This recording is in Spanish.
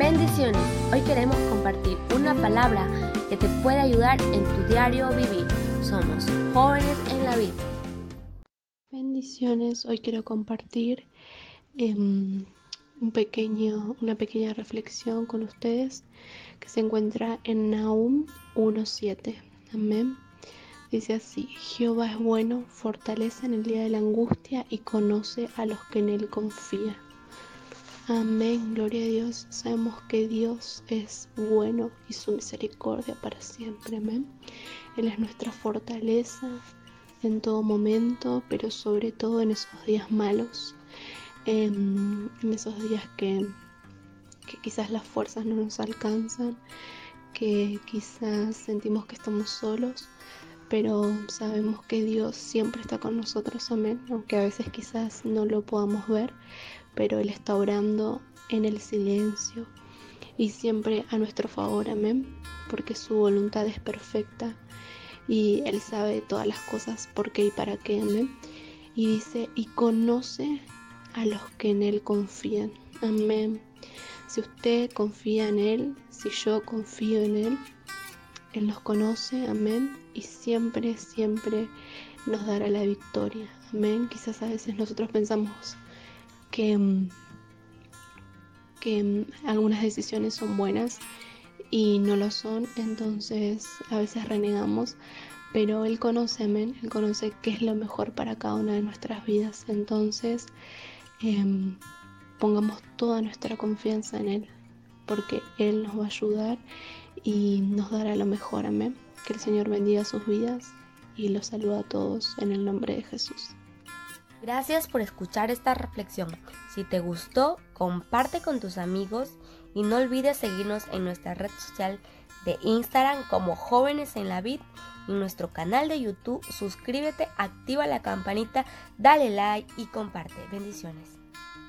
Bendiciones. Hoy queremos compartir una palabra que te puede ayudar en tu diario vivir. Somos jóvenes en la vida. Bendiciones. Hoy quiero compartir em, un pequeño, una pequeña reflexión con ustedes que se encuentra en Nahum 1.7. Amén. Dice así, Jehová es bueno, fortalece en el día de la angustia y conoce a los que en él confían. Amén, gloria a Dios. Sabemos que Dios es bueno y su misericordia para siempre. Amén. Él es nuestra fortaleza en todo momento, pero sobre todo en esos días malos, en, esos días que, que quizás las fuerzas no nos alcanzan, que quizás sentimos que estamos solos pero sabemos que Dios siempre está con nosotros, amén, aunque a veces quizás no lo podamos ver, pero Él está orando en el silencio y siempre a nuestro favor, amén, porque su voluntad es perfecta y Él sabe todas las cosas, por qué y para qué, amén. Y dice, y conoce a los que en Él confían, amén. Si usted confía en Él, si yo confío en Él, Él nos conoce, amén, y siempre, siempre nos dará la victoria, amén. Quizás a veces nosotros pensamos que, mm, que mm, algunas decisiones son buenas y no lo son, entonces a veces renegamos, pero Él conoce, amén, Él conoce qué es lo mejor para cada una de nuestras vidas, entonces em, pongamos toda nuestra confianza en Él, porque Él nos va a ayudar y nos dará lo mejor, amén. Que el Señor bendiga sus vidas y los saluda a todos en el nombre de Jesús. Gracias por escuchar esta reflexión. Si te gustó, comparte con tus amigos y no olvides seguirnos en nuestra red social de Instagram como Jóvenes en la Vid y nuestro canal de YouTube. Suscríbete, activa la campanita, dale like y comparte. Bendiciones.